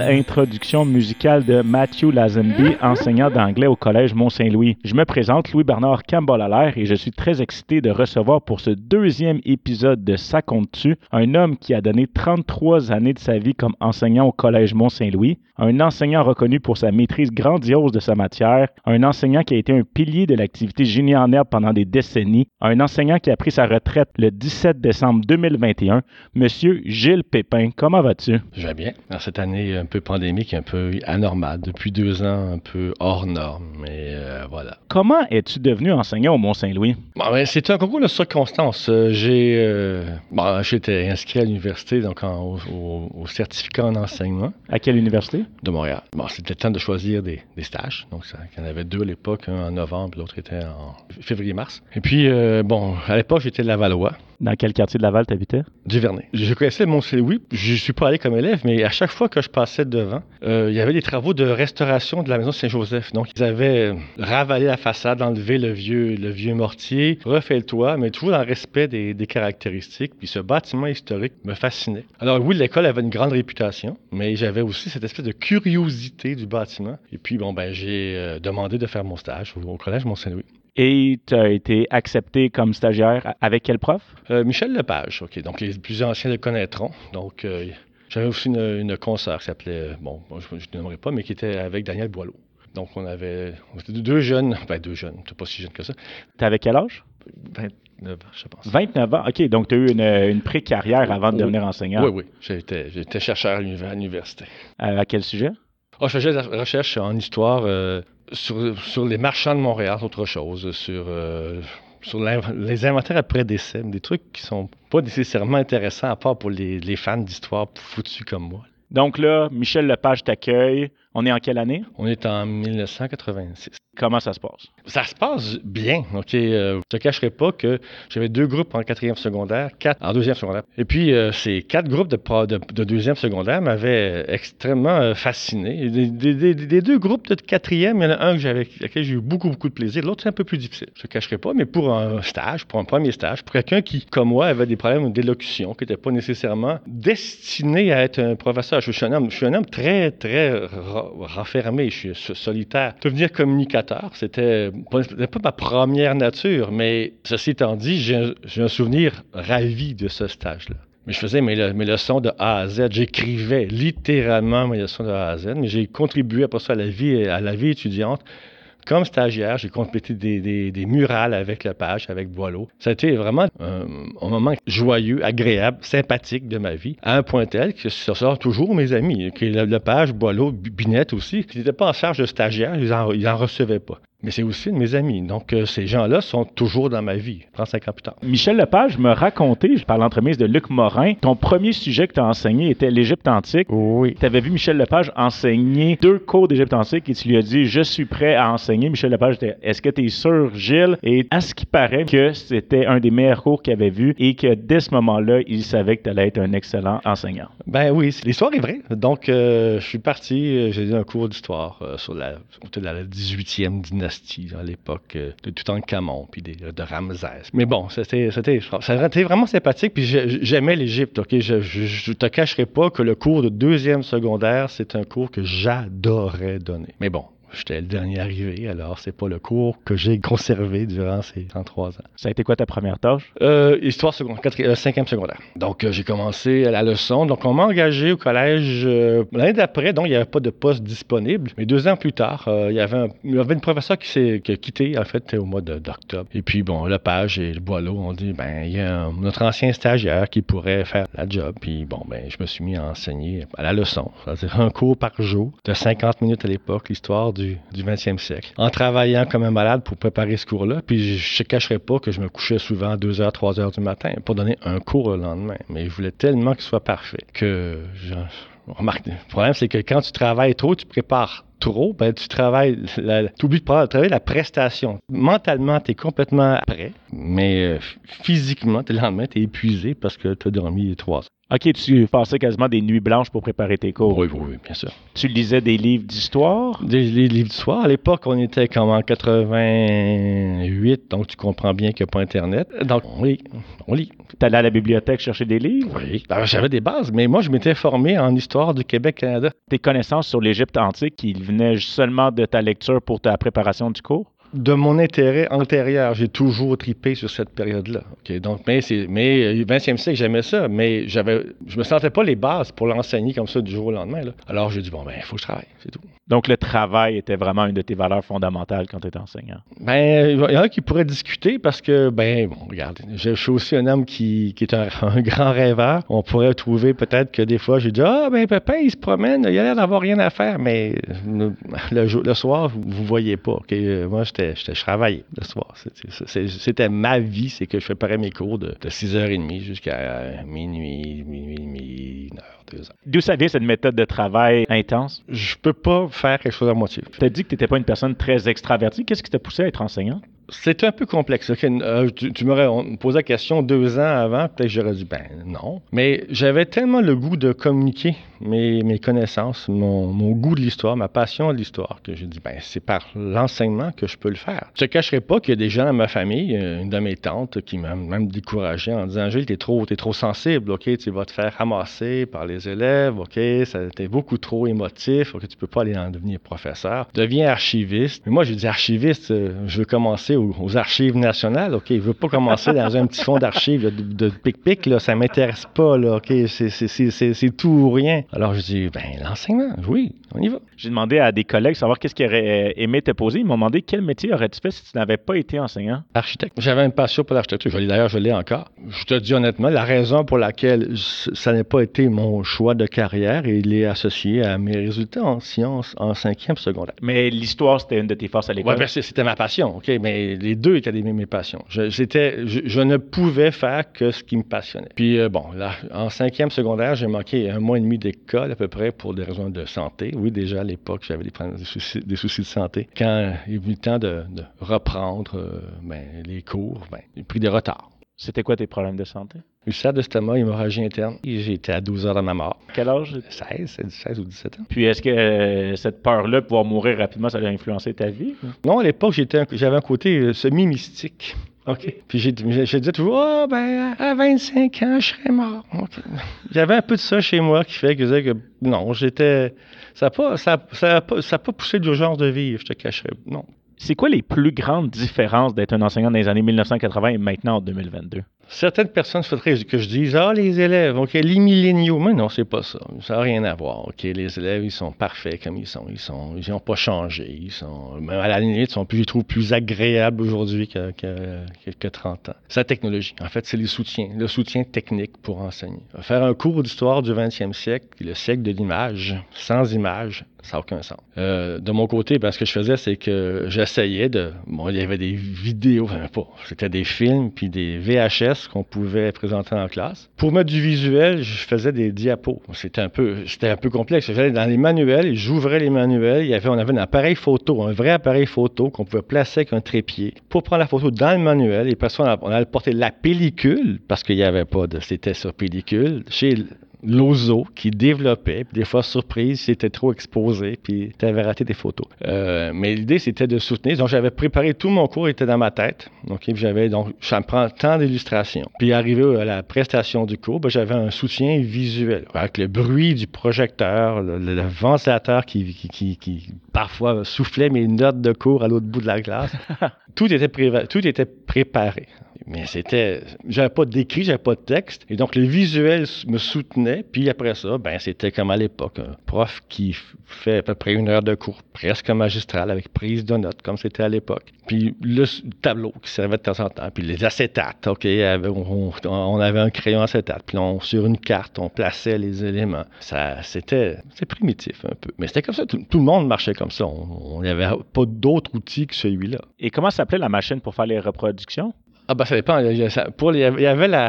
Introduction musicale de Matthew Lazenby, enseignant d'anglais au Collège Mont-Saint-Louis. Je me présente Louis-Bernard campbell et je suis très excité de recevoir pour ce deuxième épisode de Ça compte-tu un homme qui a donné 33 années de sa vie comme enseignant au Collège Mont-Saint-Louis, un enseignant reconnu pour sa maîtrise grandiose de sa matière, un enseignant qui a été un pilier de l'activité génie en herbe pendant des décennies, un enseignant qui a pris sa retraite le 17 décembre 2021, Monsieur Gilles Pépin. Comment vas-tu? Je vais bien. Dans cette année un peu pandémique, un peu anormale, depuis deux ans un peu hors norme, mais euh, voilà. Comment es-tu devenu enseignant au Mont-Saint-Louis? Bon, c'est un concours de circonstances. Euh, j'ai, euh, bon, j'étais inscrit à l'université, donc au, certificat en enseignement. À quelle université? De Montréal. Bon, c'était le temps de choisir des, stages. Donc, il y en avait deux à l'époque, un en novembre, l'autre était en février-mars. Et puis, bon, à l'époque, j'étais de Lavallois. Dans quel quartier de Laval t'habitais? Duvernay. Je connaissais Mont-Saint-Louis. Je suis pas allé comme élève, mais à chaque fois que je passais devant, euh, il y avait des travaux de restauration de la maison Saint-Joseph. Donc, ils avaient ravalé la façade, enlevé le vieux, le vieux mortier, refait le toit, mais toujours dans le respect des, des caractéristiques. Puis ce bâtiment historique me fascinait. Alors oui, l'école avait une grande réputation, mais j'avais aussi cette espèce de curiosité du bâtiment. Et puis, bon, ben, j'ai euh, demandé de faire mon stage au, au collège Mont-Saint-Louis. Et tu as été accepté comme stagiaire avec quel prof? Euh, Michel Lepage, OK. Donc, les plus anciens le connaîtront. Donc, euh, j'avais aussi une, une consoeur qui s'appelait, bon, je ne nommerai pas, mais qui était avec Daniel Boileau. Donc, on avait on était deux jeunes, ben deux jeunes, tu pas si jeune que ça. Tu avais quel âge? 29 ans, je pense. 29 ans, OK. Donc, tu as eu une, une pré-carrière avant de devenir enseignant. Oui, oui. J'étais chercheur à l'université. à quel sujet? Oh, je faisais de la recherche en histoire euh, sur, les marchands de Montréal, autre chose, sur, euh, les inventaires après décès, des trucs qui sont pas nécessairement intéressants à part pour les, les fans d'histoire foutus comme moi. Donc là, Michel Lepage t'accueille. On est en quelle année? On est en 1986. Comment ça se passe? Ça se passe bien. OK. Euh, je ne te cacherai pas que j'avais deux groupes en quatrième secondaire, quatre en deuxième secondaire. Et puis, euh, ces quatre groupes de, de, deuxième secondaire m'avaient extrêmement euh, fasciné. Des, deux groupes de quatrième, il y en a un que j'avais, lequel j'ai eu beaucoup, beaucoup de plaisir. L'autre, c'est un peu plus difficile. Je ne te cacherai pas, mais pour un stage, pour un premier stage, pour quelqu'un qui, comme moi, avait des problèmes d'élocution, qui n'était pas nécessairement destiné à être un professeur. Je suis un homme, je suis un homme très, très renfermé, je suis solitaire. Devenir communicateur, c'était pas, ma première nature, mais ceci étant dit, j'ai un souvenir ravi de ce stage-là. Mais je faisais mes, leçons de A à Z. J'écrivais littéralement mes leçons de A à Z, mais j'ai contribué la vie, à la vie étudiante comme stagiaire, j'ai complété des, des, murales avec le page, avec Boileau. Ça a été vraiment un, moment joyeux, agréable, sympathique de ma vie, à un point tel que ce sort toujours mes amis, que le, page, Boileau, Binette aussi, qui n'étaient pas en charge de stagiaire, ils n'en recevaient pas mais c'est aussi de mes amis. Donc, euh, ces gens-là sont toujours dans ma vie, 35 ans plus tard. Michel Lepage me racontait, par l'entremise de Luc Morin, ton premier sujet que tu as enseigné était l'Égypte antique. Oui. Tu avais vu Michel Lepage enseigner deux cours d'Égypte antique et tu lui as dit Je suis prêt à enseigner. Michel Lepage était Est-ce que tu es sûr, Gilles? Et à ce qui paraît que c'était un des meilleurs cours qu'il avait vu et que dès ce moment-là, il savait que tu allais être un excellent enseignant. Ben oui, l'histoire est vraie. Donc, euh, je suis parti, euh, j'ai eu un cours d'histoire sur la, la 18e dynastie à l'époque euh, de Toutankhamon puis de Ramsès. Mais bon, c'était, c'était, été vraiment sympathique. Puis j'aimais l'Égypte. Ok, je, je, te cacherai pas que le cours de deuxième secondaire, c'est un cours que j'adorais donner. Mais bon, J'étais le dernier arrivé, alors c'est pas le cours que j'ai conservé durant ces 33 ans. Ça a été quoi ta première tâche? Euh, histoire secondaire, euh, cinquième secondaire. Donc euh, j'ai commencé à la leçon. Donc on m'a engagé au collège l'année d'après, donc il n'y avait pas de poste disponible. Mais deux ans plus tard, il, y avait un, il y avait une professeure qui s'est quitté en fait au mois d'octobre. Et puis bon, le page et le Boileau ont dit ben il y a notre ancien stagiaire qui pourrait faire la job. Puis bon ben je me suis mis à enseigner à la leçon, c'est-à-dire un cours par jour de 50 minutes à l'époque, l'histoire du, 20e siècle. En travaillant comme un malade pour préparer ce cours-là, puis je ne cacherai pas que je me couchais souvent à 2h, 3h du matin pour donner un cours le lendemain. Mais je voulais tellement qu'il soit parfait que je, remarque. Le problème, c'est que quand tu travailles trop, tu prépares trop, ben, tu travailles, tu oublies de travailler la prestation. Mentalement, tu es complètement prêt, mais euh, physiquement, le lendemain, tu es épuisé parce que tu as dormi trois heures. OK, tu passais quasiment des nuits blanches pour préparer tes cours. Oui, oui, oui, bien sûr. Tu lisais des livres d'histoire? Des, livres d'histoire. À l'époque, on était comme en 88, donc tu comprends bien qu'il n'y a pas Internet. Donc, on lit. On lit. Tu allais à la bibliothèque chercher des livres? Oui. J'avais des bases, mais moi, je m'étais formé en histoire du Québec-Canada. Tes connaissances sur l'Égypte antique, qui venaient seulement de ta lecture pour ta préparation du cours? De mon intérêt antérieur, j'ai toujours tripé sur cette période-là. Donc, mais, c'est, mais euh, 20e siècle, j'aimais ça, mais j'avais, je me sentais pas les bases pour l'enseigner comme ça du jour au lendemain. là. Alors, j'ai dit, bon, ben, il faut que je travaille, c'est tout. Donc, le travail était vraiment une de tes valeurs fondamentales quand tu étais enseignant? Ben, il y en a qui pourraient discuter parce que, ben, bon, regarde, je, suis aussi un homme qui, qui est un, un grand rêveur. On pourrait trouver peut-être que des fois, j'ai dit, ah, ben, papa, il se promène, il a l'air d'avoir rien à faire, mais le, le le soir, vous, vous voyez pas. Euh, Moi, j'étais, j'étais, je travaillais le soir. C'était ma vie, c'est que je préparais mes cours de, de 6h30 jusqu'à euh, minuit, minuit, minuit, 1h, 2h. D'où ça vient cette méthode de travail intense? Je peux pas faire quelque chose à moitié. Tu as dit que tu n'étais pas une personne très extravertie. Qu'est-ce qui t'a poussé à être enseignant? C'est un peu complexe. ok? Euh, tu tu m'aurais posé la question deux ans avant, peut-être j'aurais dit ben non. Mais j'avais tellement le goût de communiquer mes, connaissances, mon, goût de l'histoire, ma passion de l'histoire, que j'ai dit ben c'est par l'enseignement que je peux le faire. Je te cacherai pas qu'il y a des gens dans ma famille, euh, une de mes tantes, qui m'a même découragé en disant Gilles, t'es trop, t'es trop sensible, ok, tu vas te faire ramasser par les élèves, ok, t'es beaucoup trop émotif, ok, tu peux pas aller en devenir professeur. Deviens archiviste. Mais moi j'ai dit archiviste, euh, je veux commencer aux, aux archives nationales, ok, je veux pas commencer dans un petit fond d'archives de, pic-pic, là, ça m'intéresse pas, là, ok, c'est- tout ou rien. Alors je dis ben l'enseignement, oui, on y va. J'ai demandé à des collègues savoir qu'est-ce qu'ils auraient euh, aimé te poser. Ils m'ont demandé quel métier aurais-tu fait si tu n'avais pas été enseignant? Architecte. J'avais une passion pour l'architecture. D'ailleurs, je l'ai encore. Je te dis honnêtement, la raison pour laquelle ça n'a pas été mon choix de carrière, il est associé à mes résultats en sciences en cinquième secondaire. Mais l'histoire, c'était une de tes forces à l'école. Ouais, ben, c'était ma passion, OK? Mais les deux étaient des, mes passions. Je, je, ne pouvais faire que ce qui me passionnait. Puis, euh, bon, là, en cinquième secondaire, j'ai manqué un mois et demi d'école à peu près pour des raisons de santé. Oui, déjà à l'époque, j'avais des, des soucis, des soucis de santé. Quand il est venu le temps de, de reprendre euh, ben, les cours, ben, j'ai pris des retards. C'était quoi tes problèmes de santé? Ulcère d'estomac, hémorragie interne. J'étais à 12 heures de ma mort. Quel âge? 16, c'est 16 ou 17 ans. Puis est-ce que euh, cette peur-là de pouvoir mourir rapidement, ça a influencé ta vie? Non, à l'époque, j'avais un côté euh, semi-mystique. OK. Puis j'ai, je disais toujours, ah, ben, à 25 ans, je serais mort. J'avais un peu de ça chez moi qui fait que je disais que non, j'étais. Ça n'a pas, ça, ça a pas, ça pas poussé d'urgence de vivre, je te cacherai. Non. C'est quoi les plus grandes différences d'être un enseignant dans les années 1980 et maintenant en 2022? Certaines personnes souhaiteraient que je dise Ah, les élèves, OK, les milléniaux. Mais non, c'est pas ça. Ça n'a rien à voir. OK, les élèves, ils sont parfaits comme ils sont. Ils n'ont pas changé. Ils sont, même à la limite, ils sont plus, je plus agréables aujourd'hui que, que, que- que 30 ans. C'est la technologie. En fait, c'est les soutiens, le soutien technique pour enseigner. Faire un cours d'histoire du 20e siècle, le siècle de l'image, sans image, ça n'a aucun sens. Euh, de mon côté, ben, ce que je faisais, c'est que j'essayais de. Bon, il y avait des vidéos, enfin, pas. C'était des films puis des VHS qu'on pouvait présenter en classe. Pour mettre du visuel, je faisais des diapos. C'était un peu, c'était un peu complexe. J'allais dans les manuels j'ouvrais les manuels. Il y avait, on avait un appareil photo, un vrai appareil photo qu'on pouvait placer avec un trépied pour prendre la photo dans le manuel. Et après ça, on a- on allait porter la pellicule parce qu'il n'y avait pas de, c'était sur pellicule Lozo qui développait, puis des fois surprise, c'était trop exposé, puis tu avais raté des photos. Euh, mais l'idée, c'était de soutenir. Donc, j'avais préparé tout mon cours, il était dans ma tête. Donc, puis j'avais, donc, ça me prend tant d'illustrations. Puis, arrivé à la prestation du cours, ben, j'avais un soutien visuel, avec le bruit du projecteur, le, ventilateur qui, qui, qui, qui parfois soufflait mes notes de cours à l'autre bout de la classe. tout, était tout était préparé. Mais c'était. J'avais pas d'écrit, j'avais pas de texte. Et donc, le visuel me soutenait. Puis après ça, ben, c'était comme à l'époque. Un prof qui fait à peu près une heure de cours, presque magistral, avec prise de notes, comme c'était à l'époque. Puis le tableau qui servait de temps en temps. Puis les acétates, OK? on avait un crayon acétate. Puis on, sur une carte, on plaçait les éléments. Ça, c'était c'est primitif un peu. Mais c'était comme ça. Tout, tout le monde marchait comme ça. On n'avait pas d'autre outil que celui-là. Et comment s'appelait la machine pour faire les reproductions? Ah ben ça dépend. Pour il y avait la,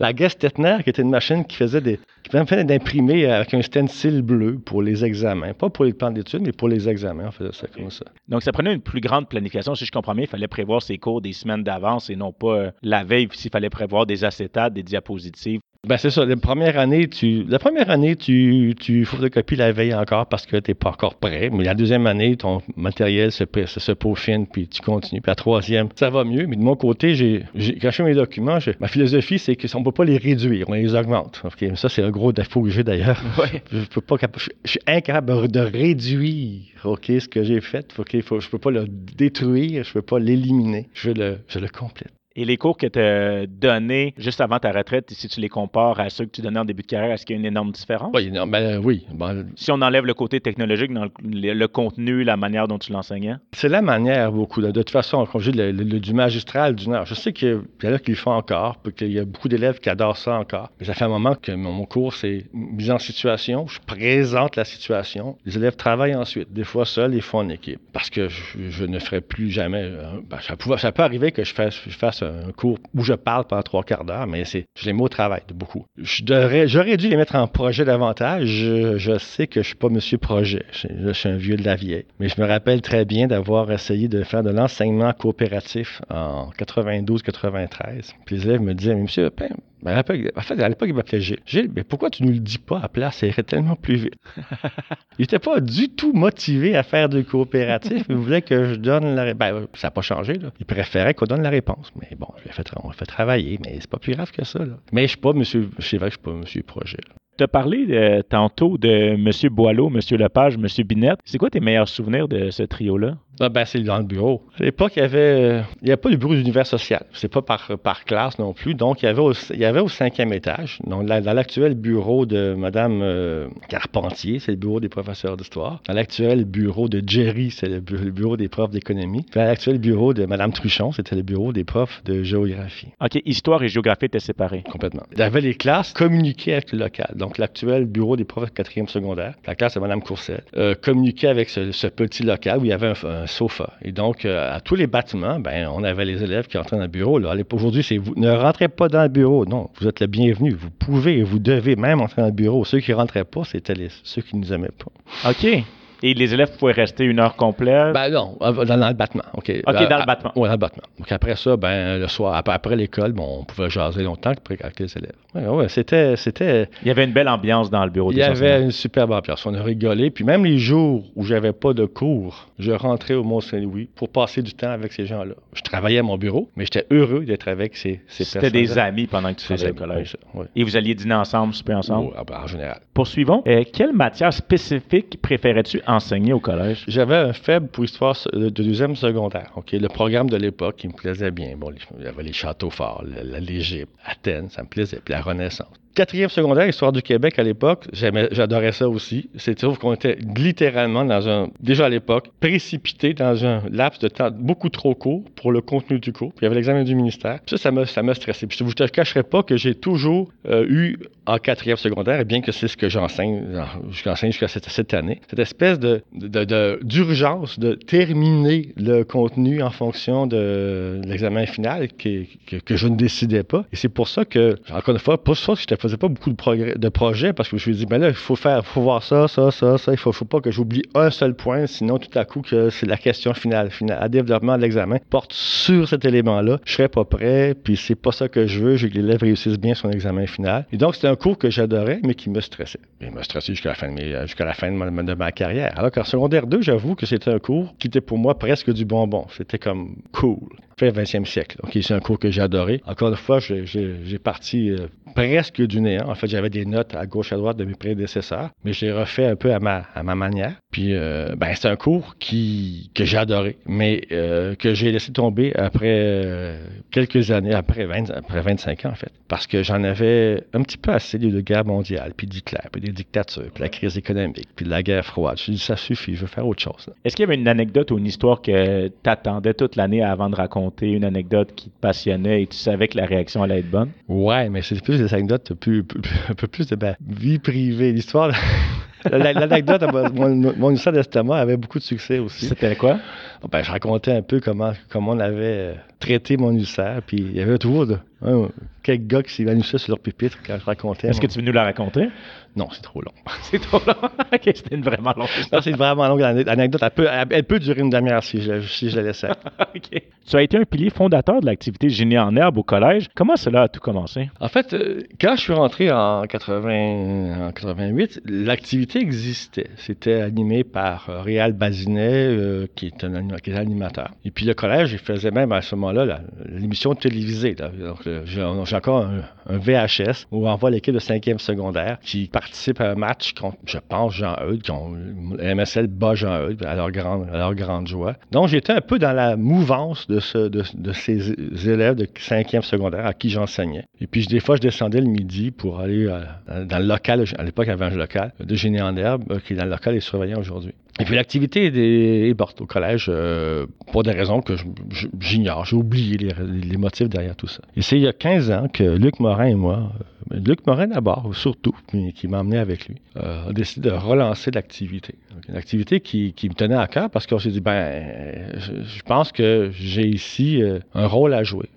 la Gestetner qui était une machine qui faisait des qui permettait d'imprimer avec un stencil bleu pour les examens. Pas pour les plans d'études, mais pour les examens. On faisait ça comme ça. Donc, ça prenait une plus grande planification. Si je comprends bien, il fallait prévoir ses cours des semaines d'avance et non pas euh, la veille, s'il fallait prévoir des acétates, des diapositives. Ben c'est ça. La première année, tu, la première année, tu, tu photocopies la veille encore parce que tu n'es pas encore prêt. Mais la deuxième année, ton matériel se, se, se, peaufine, puis tu continues. Puis la troisième, ça va mieux. Mais de mon côté, j'ai, j'ai caché mes documents. ma philosophie, c'est qu'on ne peut pas les réduire, on les augmente. Okay? Ça, c'est un gros défaut que j'ai d'ailleurs. Ouais. Je, peux pas, je, suis incapable de réduire ok, ce que j'ai fait. Faut, je ne peux pas le détruire, je ne peux pas l'éliminer. Je le, je le complète. Et les cours que tu as donnés juste avant ta retraite, si tu les compares à ceux que tu donnais en début de carrière, est-ce qu'il y a une énorme différence? Oui, non, ben, oui. Ben, si on enlève le côté technologique dans le, le contenu, la manière dont tu l'enseignais? C'est la manière beaucoup. De, toute façon, le, le, du magistral du Nord, je sais qu'il y en a qui le font encore, puis qu'il y a beaucoup d'élèves qui adorent ça encore. Mais ça fait un moment que mon, cours, c'est mise en situation. Je présente la situation. Les élèves travaillent ensuite, des fois seuls, des fois en équipe. Parce que je, je ne ferai plus jamais. Ben, ça, peut, ça, peut, arriver que je fasse, je fasse un cours où je parle pendant trois quarts d'heure, mais c'est, je les mets au travail de beaucoup. J'aurais dû les mettre en projet davantage. Je, sais que je suis pas monsieur projet. Je, je, suis un vieux de la vieille. Mais je me rappelle très bien d'avoir essayé de faire de l'enseignement coopératif en 92-93. Puis les élèves me disaient, mais monsieur Pepin, ben, en fait, à l'époque, il m'appelait Gilles. Gilles, mais pourquoi tu ne nous le dis pas à place? Ça irait tellement plus vite. il n'était pas du tout motivé à faire du coopératif. il voulait que je donne la réponse. Ben, ça n'a pas changé. Là. Il préférait qu'on donne la réponse. Mais bon, je fait, on l'a fait travailler, mais c'est pas plus grave que ça. Là. Mais je suis pas monsieur. C'est vrai que je suis pas monsieur projet. Tu as parlé euh, tantôt de M. Boileau, M. Lepage, M. Binette. C'est quoi tes meilleurs souvenirs de ce trio-là? Ah ben, c'est dans le bureau. À l'époque, il y avait, il y avait pas de bureau d'univers social. C'est pas par, par classe non plus. Donc, il y avait au, il y avait au cinquième étage, donc dans, l'actuel bureau de Mme euh, Carpentier, c'est le bureau des professeurs d'histoire. Dans l'actuel bureau de Jerry, c'est le, bu- le bureau des profs d'économie. Dans l'actuel bureau de Mme Truchon, c'était le bureau des profs de géographie. OK, histoire et géographie étaient séparés. Complètement. Il y avait les classes communiquaient avec le local. Donc, l'actuel bureau des profs de quatrième secondaire, la classe de Mme Courcelle, euh, communiquait avec ce, ce, petit local où il y avait un, un Et donc, euh, à tous les bâtiments, ben, on avait les élèves qui entraient dans le bureau. Aujourd'hui, c'est vous ne rentrez pas dans le bureau. Non, vous êtes le bienvenu. Vous pouvez et vous devez même entrer dans le bureau. Ceux qui ne rentraient pas, c'était ceux qui ne nous aimaient pas. OK. Et les élèves pouvaient rester une heure complète? Ben non, dans, dans le bâtiment. OK, OK, dans le bâtiment. Oui, dans le bâtiment. Donc après ça, ben le soir, après, après l'école, bon, on pouvait jaser longtemps avec les élèves. Ouais, ouais, c'était, c'était... Il y avait une belle ambiance dans le bureau Il y avait une superbe ambiance. On a rigolé. Puis même les jours où j'avais pas de cours, je rentrais au Mont-Saint-Louis pour passer du temps avec ces gens-là. Je travaillais à mon bureau, mais j'étais heureux d'être avec ces, ces C'était des amis pendant que tu faisais le collège. Oui. Et vous alliez dîner ensemble, souper ensemble? Oui, en général. Poursuivons. Euh, quelle matière spécifique préférais-tu enseigner au collège? J'avais un faible pour histoire de deuxième secondaire. Le programme de l'époque, il me plaisait bien. Bon, il y avait les châteaux forts, l'Égypte, Athènes, ça me plaisait, puis la Renaissance. Quatrième secondaire, Histoire du Québec à l'époque, j'adorais ça aussi. C'est trouve qu'on était littéralement dans un, déjà à l'époque, précipité dans un laps de temps beaucoup trop court pour le contenu du cours. Il y avait l'examen du ministère. Ça, ça stressé. Puis je ne te cacherai pas que j'ai toujours euh, eu en quatrième secondaire, et bien que c'est ce que j'enseigne, jusqu'à cette, année, cette espèce d'urgence de terminer le contenu en fonction de l'examen final que, je ne décidais pas. Et c'est pour ça que, encore une fois, pas ça que ne faisais pas beaucoup de, projets parce que je me suis dit, ben là, il faut faire, faut voir ça, ça, ça, ça. Il faut, faut pas que j'oublie un seul point, sinon tout à coup que c'est la question finale, finale, à développement de l'examen porte sur cet élément-là. Je serais pas prêt, puis c'est pas ça que je veux. Je veux que l'élève réussisse bien son examen final. Et donc, c'était un cours que j'adorais, mais qui me stressait. Il me stressait jusqu'à la fin de, mes, jusqu'à la fin de ma, de ma carrière. Alors qu'en secondaire 2, j'avoue que c'était un cours qui était pour moi presque du bonbon. C'était comme cool. Fait 20e siècle. C'est un cours que j'ai adoré. Encore une fois, j'ai, parti euh, presque du néant. En fait, j'avais des notes à gauche à droite de mes prédécesseurs, mais j'ai refait un peu à ma, manière. Puis, euh, ben, c'est un cours que j'ai adoré, mais euh, que j'ai laissé tomber après quelques années, après, 20, après 25 ans, en fait. Parce que j'en avais un petit peu assez de guerre mondiale, puis d'Hitler, puis des dictatures, puis la crise économique, puis de la guerre froide. Je me dit, ça suffit, je veux faire autre chose. Est-ce qu'il y avait une anecdote ou une histoire que t'attendais toute l'année avant de raconter, une anecdote qui te passionnait et tu savais que la réaction allait être bonne? Ouais, mais c'est plus des anecdotes, plus, plus, un peu plus de ma vie privée. L'histoire... L'anecdote, mon, mon histoire d'estomac avait beaucoup de succès aussi. C'était quoi? Ben, je racontais un peu comment, comment on avait traiter mon ulcère. Puis il y avait toujours de, quelques gars qui s'évanouissaient sur leur pupitre quand je racontais. Est-ce que tu veux nous la raconter? Non, c'est trop long. c'est trop long. ok, c'était une vraiment longue Non, c'est une vraiment longue anecdote. Elle peut, elle peut durer une demi-heure si je, si je la laisse. ok. Tu as été un pilier fondateur de l'activité Génie en herbe au collège. Comment cela a tout commencé? En fait, euh, quand je suis rentré en, 80, en 88, l'activité existait. C'était animé par euh, Réal Bazinet, euh, qui, est un, qui est animateur. Et puis le collège, il faisait même à ce moment-là l'émission télévisée. Donc, j'ai encore un, VHS où on voit l'équipe de 5e secondaire qui participe à un match contre, je pense, Jean-Eudes, MSL bas Jean-Eudes à leur, grande, à leur grande joie. Donc, j'étais un peu dans la mouvance de, ce, de, de ces élèves de 5e secondaire à qui j'enseignais. Et puis, des fois, je descendais le midi pour aller euh, dans le local, à l'époque, avait un local de génie en herbe, euh, qui est dans le local et surveillant aujourd'hui. Et puis l'activité est, morte au collège euh, pour des raisons que j'ignore. J'ai oublié les, motifs derrière tout ça. Et c'est il y a 15 ans que Luc Morin et moi, euh, Luc Morin d'abord, surtout, qui m'a emmené avec lui, euh, a décidé de relancer l'activité. Une activité qui, me tenait à cœur parce qu'on s'est dit, ben, je, pense que j'ai ici un rôle à jouer.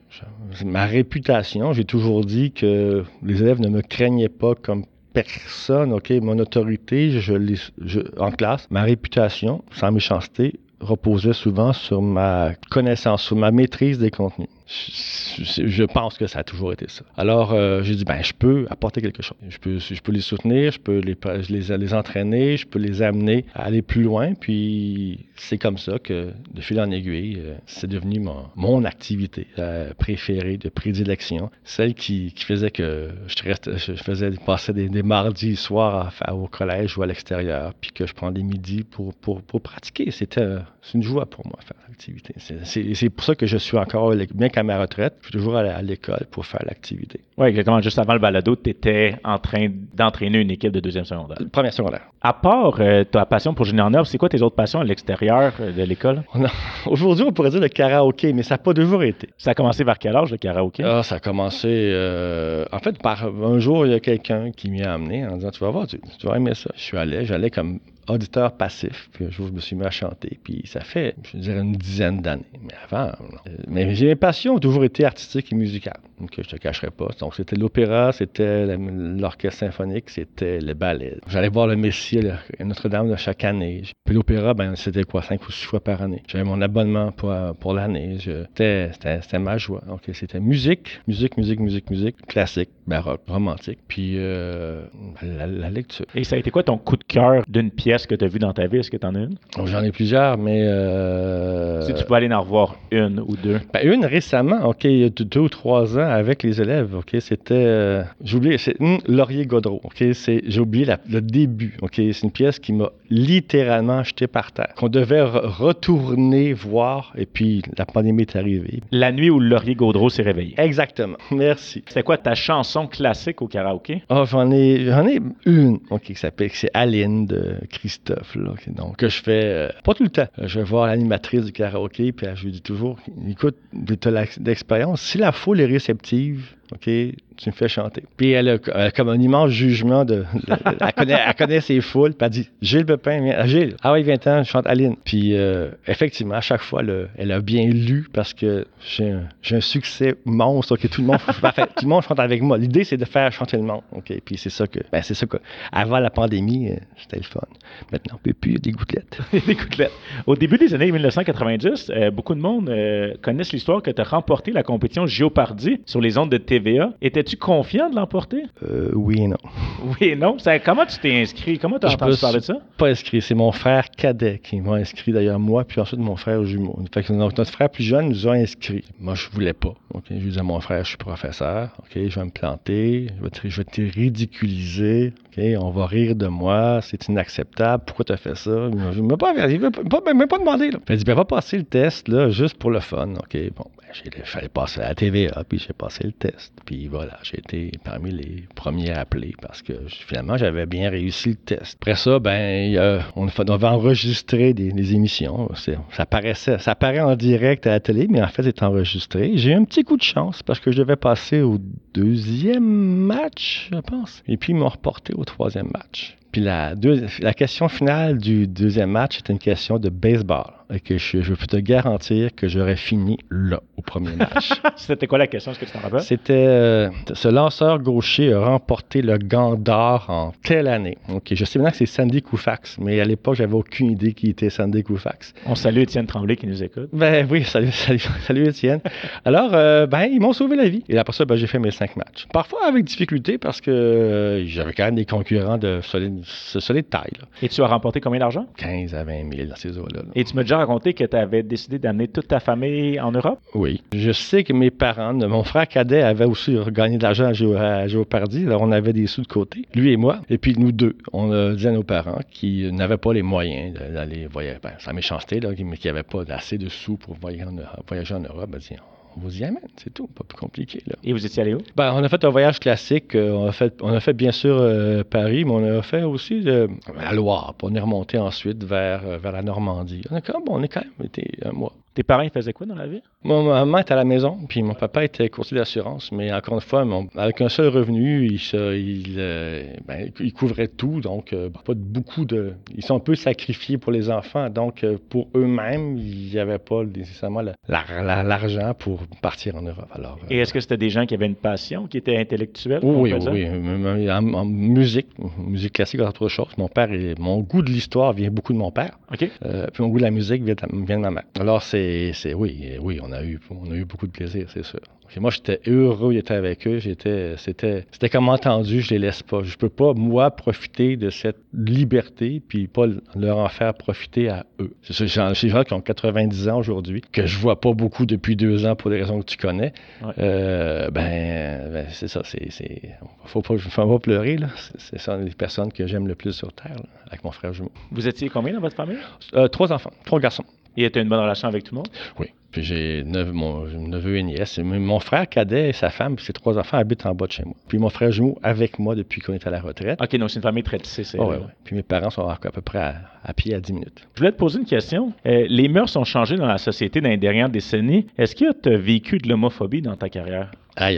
Ma réputation, j'ai toujours dit que les élèves ne me craignaient pas comme personne, OK, mon autorité, je, je, en classe, ma réputation, sans méchanceté, reposait souvent sur ma connaissance, sur ma maîtrise des contenus. Je, pense que ça a toujours été ça. Alors, euh, j'ai dit, ben, je peux apporter quelque chose. Je peux, je peux les soutenir, je peux les, les, les entraîner, je peux les amener à aller plus loin. Puis, c'est comme ça que, de fil en aiguille, euh, c'est devenu mon, mon activité euh, préférée de prédilection. Celle qui, qui faisait que je, reste, je faisais passer des, des mardis soirs au collège ou à l'extérieur, puis que je prends des midis pour, pour, pour pratiquer. C'était une joie pour moi, faire l'activité. C'est pour ça que je suis encore bien qu'à ma retraite, je suis toujours à l'école pour faire l'activité. Oui, exactement. Juste avant le balado, tu étais en train d'entraîner une équipe de deuxième secondaire. Première secondaire. À part euh, ta passion pour en herbe, c'est quoi tes autres passions à l'extérieur euh, de l'école? Aujourd'hui, on pourrait dire le karaoké, mais ça n'a pas toujours été. Ça a commencé vers quel âge, le karaoké? Ah, ça a commencé... Euh, en fait, par un jour, il y a quelqu'un qui m'y a amené en disant, tu vas voir, tu, tu vas aimer ça. Je suis allé, j'allais comme auditeur passif. Puis un jour, je me suis mis à chanter. Puis ça fait, je dirais, une dizaine d'années. Mais avant. Euh, mais mes passions ont toujours été artistiques et musicales. Donc, je te cacherai pas. Donc, c'était l'opéra, c'était l'orchestre symphonique, c'était le ballet. J'allais voir le Messie à Notre-Dame chaque année. Puis l'opéra, ben, c'était quoi, cinq ou six fois par année. J'avais mon abonnement pour, pour l'année. C'était ma joie. Donc, c'était musique, musique, musique, musique, musique, classique, baroque, romantique. Puis euh, la, la lecture. Et ça a été quoi ton coup de cœur d'une pièce? ce que tu as vu dans ta vie? Est-ce que tu en as une? J'en ai plusieurs, mais. Euh... Si tu peux aller en revoir une ou deux. Ben, une récemment, OK, il y a deux ou trois ans avec les élèves, OK, c'était. Euh... J'ai oublié, c'est Laurier Godreau, OK, j'ai oublié le début, OK, c'est une pièce qui m'a littéralement jeté par terre, qu'on devait retourner voir, et puis la pandémie est arrivée. La nuit où Laurier Gaudreau s'est réveillé. Exactement, merci. C'est quoi ta chanson classique au karaoké? Oh, j'en ai, j'en ai une, OK, qui s'appelle, c'est Aline de Christophe, là, donc, que je fais euh, pas tout le temps. Je vais voir l'animatrice du karaoké, puis je lui dis toujours, écoute, de l'expérience, si la foule est réceptive, OK, tu me fais chanter. Puis elle a, comme un immense jugement de. elle, connaît, elle, connaît, ses foules, puis elle dit Gilles Pepin, viens. Gilles, ah oui, 20 ans, je chante Aline. Puis euh, effectivement, à chaque fois, elle a bien lu parce que j'ai un, un, succès monstre. OK, tout le monde, tout le monde chante avec moi. L'idée, c'est de faire chanter le monde. Puis c'est ça que. Ben, c'est ça que. Avant la pandémie, euh, c'était le fun. Maintenant, on peut plus, il y a des gouttelettes. des gouttelettes. Au début des années 1990, euh, beaucoup de monde connaissent l'histoire que tu as remporté la compétition Géopardy sur les ondes de TVA. Étais-tu confiant de l'emporter? Euh, oui et non. Oui et non? comment tu t'es inscrit? Comment tu as entendu parler de ça? Pas inscrit. C'est mon frère cadet qui m'a inscrit, d'ailleurs, moi, puis ensuite mon frère jumeau. Fait que notre frère plus jeune nous a inscrits. Moi, je voulais pas. Ok, Je lui disais à mon frère, je suis professeur. Ok, Je vais me planter. Je vais te, je vais te ridiculiser. Ok, On va rire de moi. C'est inacceptable. Pourquoi tu as fait ça? Il m'a pas, il m'a pas, même pas demandé. Là. Il dit, ben, va passer le test, là, juste pour le fun. OK, bon, il fallait passer à la TVA, puis j'ai passé le test. Puis voilà, j'ai été parmi les premiers à appeler parce que finalement, j'avais bien réussi le test. Après ça, ben, on, avait enregistré des, émissions. Ça paraissait, paraît en direct à la télé, mais en fait, c'est enregistré. J'ai eu un petit coup de chance parce que je devais passer au deuxième match, je pense. Et puis, ils m'ont reporté au troisième match. Puis la, deux- la question finale du deuxième match était une question de baseball. Et que je, je peux te garantir que j'aurais fini là, au premier match. C'était quoi la question? Est-ce que tu t'en rappelles? C'était euh, ce lanceur gaucher a remporté le gant d'or en telle année. Ok, je sais maintenant que c'est Sandy Koufax, mais à l'époque, j'avais aucune idée qui était Sandy Koufax. On salue Étienne Tremblay qui nous écoute. Ben oui, salut, salut, salut Étienne. Alors, euh, ben, ils m'ont sauvé la vie. Et après ça, ben, j'ai fait mes cinq matchs. Parfois avec difficulté parce que euh, j'avais quand même des concurrents de solide, de solide taille. là. Et tu as remporté combien d'argent? 15 à 20 000 dans ces eaux-là. là. Et tu m'as déjà raconté que tu avais décidé d'amener toute ta famille en Europe? Oui. Je sais que mes parents, mon frère cadet avait aussi gagné de l'argent à, Géo- à Géopardy. Alors, on avait des sous de côté, lui et moi. Et puis, nous deux, on a dit à nos parents qui n'avaient pas les moyens d'aller voyager. Ben, la méchanceté, là, mais qui n'avaient pas assez de sous pour voyager en, Europe- on vous y amène, c'est tout, pas plus compliqué. Là. Et vous étiez allé où? Ben, on a fait un voyage classique. euh, On a fait, on a fait bien sûr euh, Paris, mais on a fait aussi euh, la Loire. Puis on est remonté ensuite vers, vers la Normandie. On, a quand même, on est quand même été un mois. Tes parents, ils faisaient quoi dans la vie? Mon maman était à la maison, puis mon papa était courtier d'assurance, mais encore une fois, mon- avec un seul revenu, il, se- il, euh, ben, il couvrait tout, donc euh, pas beaucoup de... Ils sont un peu sacrifiés pour les enfants, donc euh, pour eux-mêmes, il n'y avait pas nécessairement la- la- la- l'argent pour partir en Europe. Alors, Et est-ce que c'était des gens qui avaient une passion, qui étaient intellectuels? oui, oui, oui. En, musique, musique classique, autre chose. Mon père, est- mon goût de l'histoire vient beaucoup de mon père. OK. Puis mon goût de la musique vient de, vient de ma mère. Alors, c'est, c'est oui, oui, on a eu, on a eu beaucoup de plaisir, c'est sûr. Moi, j'étais heureux d'être avec eux. J'étais, c'était, c'était comme entendu, je les laisse pas. Je peux pas, moi, profiter de cette liberté, puis pas leur en faire profiter à eux. C'est des gens qui ont 90 ans aujourd'hui, que je vois pas beaucoup depuis deux ans pour des raisons que tu connais. Ouais. Euh, ben, ben, c'est ça, c'est, faut pas, faut pas pleurer, là. C'est, c'est ça les personnes que j'aime le plus sur Terre, là, avec mon frère jumeau. Vous étiez combien dans votre famille? Euh, trois enfants, trois garçons. Et tu as une bonne relation avec tout le monde? Oui. Puis j'ai neuf, mon neveu et nièce. Mon frère cadet et sa femme, puis ses trois enfants habitent en bas de chez moi. Puis mon frère jumeau avec moi depuis qu'on est à la retraite. OK, donc c'est une famille très tissée. c'est Oh, ouais, vrai. ouais. Puis mes parents sont à, à peu près à, à pied à 10 minutes. Je voulais te poser une question. Euh, les mœurs ont changé dans la société dans les dernières décennies. Est-ce que tu as vécu de l'homophobie dans ta carrière?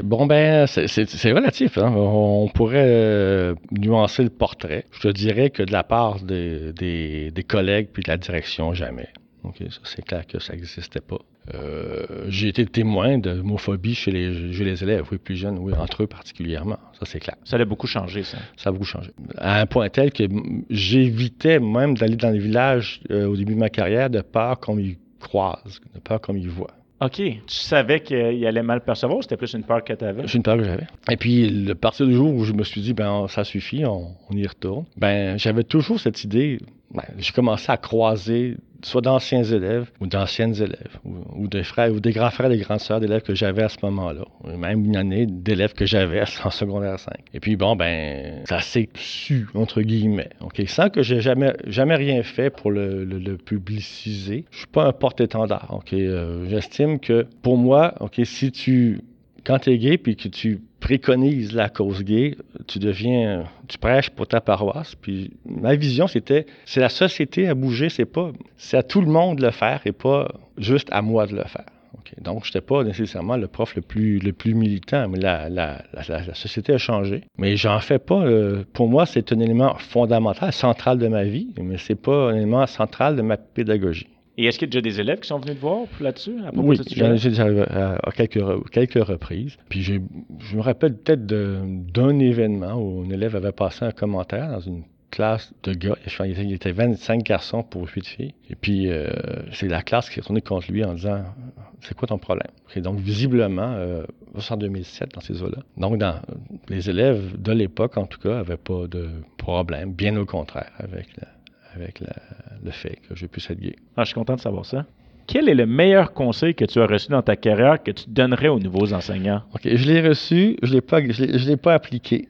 Bon, ben, c'est relatif. Hein? On pourrait euh, nuancer le portrait. Je te dirais que de la part des, des, des collègues puis de la direction, jamais. OK, ça, c'est clair que ça n'existait pas. Euh, J'ai été témoin d'homophobie chez les, chez les élèves, oui, plus jeunes, oui, entre eux particulièrement. Ça, c'est clair. Ça a beaucoup changé, ça. Ça a beaucoup changé. À un point tel que j'évitais même d'aller dans les villages euh, au début de ma carrière de peur qu'on m'y croise, de peur qu'on m'y voit. OK. Tu savais qu'il allait mal percevoir ou c'était plus une peur que tu avais? C'est une peur que j'avais. Et puis, le partir du jour où je me suis dit, ben, ça suffit, on, on y retourne, ben, j'avais toujours cette idée. Ben, j'ai commencé à croiser soit d'anciens élèves ou d'anciennes élèves, ou, des frères, ou des grands frères des grandes sœurs d'élèves que j'avais à ce moment-là. Même une année d'élèves que j'avais en secondaire 5. Et puis, bon, ben, ça s'est su, entre guillemets. OK? Sans que j'ai jamais, jamais rien fait pour le publiciser. Je suis pas un porte-étendard. OK? Euh, J'estime que, pour moi, OK, si tu quand tu es gay puis que tu préconises la cause gay, tu deviens, tu prêches pour ta paroisse. Puis ma vision, c'était, c'est la société à bouger, c'est pas, c'est à tout le monde de le faire et pas juste à moi de le faire. Donc, je n'étais pas nécessairement le prof le plus, le plus militant, mais la, la, la, la société a changé. Mais j'en fais pas. euh, pour moi, c'est un élément fondamental, central de ma vie, mais c'est pas un élément central de ma pédagogie. Et est-ce qu'il y a déjà des élèves qui sont venus te voir là-dessus? Oui, j'en ai déjà arrivé à, quelques, quelques reprises. Puis je me rappelle peut-être d'un événement où un élève avait passé un commentaire dans une classe de gars. Je pense qu'il était- il était 25 garçons pour 8 filles. Et puis euh, c'est la classe qui est retournée contre lui en disant C'est quoi ton problème? Ok, Donc visiblement, euh, c'est en 2007 dans ces eaux-là. Donc dans, les élèves de l'époque, en tout cas, n'avaient pas de problème, bien au contraire, avec, la- avec la- le fait que je puisse être gay. Ah, je suis content de savoir ça. Quel est le meilleur conseil que tu as reçu dans ta carrière que tu donnerais aux nouveaux enseignants? OK, je l'ai reçu, je ne l'ai pas, je l'ai- je l'ai pas appliqué.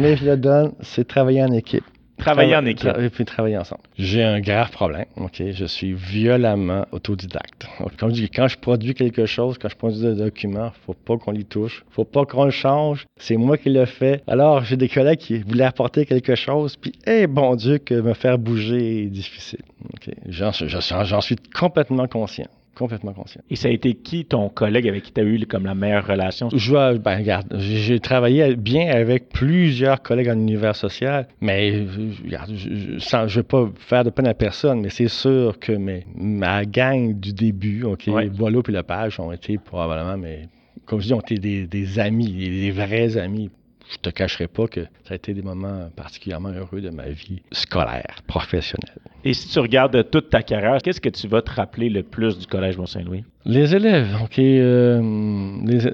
Mais je le donne, c'est travailler en équipe. Travailler en équipe. Et puis travailler ensemble. J'ai un grave problème. OK, je suis violemment autodidacte. Comme je dis, quand je produis quelque chose, quand je produis des documents, faut pas qu'on l'y touche. faut pas qu'on le change. C'est moi qui le fais. Alors, j'ai des collègues qui voulaient apporter quelque chose, puis, eh, bon Dieu, que me faire bouger est difficile. OK, j'en suis complètement conscient. Complètement conscient. Et ça a été qui ton collègue avec qui tu as eu comme la meilleure relation? Je vois, ben, regarde, j'ai travaillé bien avec plusieurs collègues en univers social, mais regarde, je ne veux pas faire de peine à personne, mais c'est sûr que mes, ma gang du début, OK, Ouais. Boileau puis Lepage ont été probablement, mais comme je dis, ont été des, des amis, des, des vrais amis. Je te cacherai pas que ça a été des moments particulièrement heureux de ma vie scolaire, professionnelle. Et si tu regardes toute ta carrière, qu'est-ce que tu vas te rappeler le plus du Collège Mont-Saint-Louis? Les élèves, OK. euh,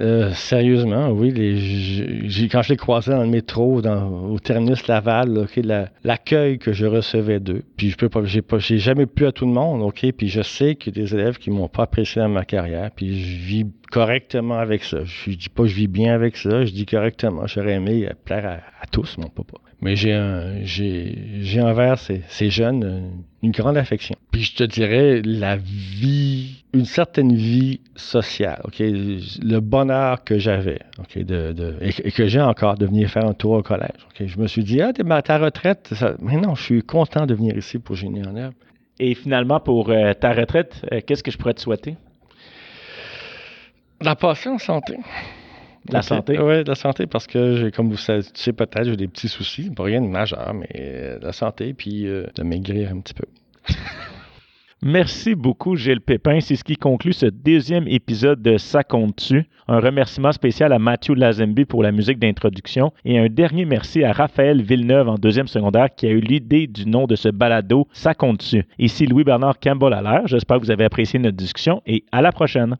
euh, sérieusement, oui. Quand je les croisais dans le métro, au terminus Laval, l'accueil que je recevais d'eux. Puis je peux pas, j'ai jamais pu à tout le monde, OK. Puis je sais qu'il y a des élèves qui m'ont pas apprécié dans ma carrière. Puis je vis correctement avec ça. Je dis pas je vis bien avec ça. Je dis correctement. J'aurais aimé plaire à, à tous, mon papa. Mais j'ai un, j'ai, j'ai envers ces, ces jeunes une grande affection. Puis je te dirais la vie, une certaine vie sociale, ok, le bonheur que j'avais, ok, de, de- et, que- et que j'ai encore de venir faire un tour au collège. ok? Je me suis dit ah t'es à ta retraite, ça- mais non, je suis content de venir ici pour Génie en herbe. Et finalement, pour euh, ta retraite, euh, qu'est-ce que je pourrais te souhaiter? La passion en santé. La santé? Oui, la santé, parce que, comme vous savez, tu sais peut-être, j'ai des petits soucis, pas rien de majeur, mais euh, la santé, puis euh, de maigrir un petit peu. Merci beaucoup, Gilles Pépin. C'est ce qui conclut ce deuxième épisode de Ça compte-tu. Un remerciement spécial à Mathieu Lazembi pour la musique d'introduction et un dernier merci à Raphaël Villeneuve en deuxième secondaire qui a eu l'idée du nom de ce balado Ça compte-tu. Ici Louis-Bernard Campbell à l'air. J'espère que vous avez apprécié notre discussion et à la prochaine.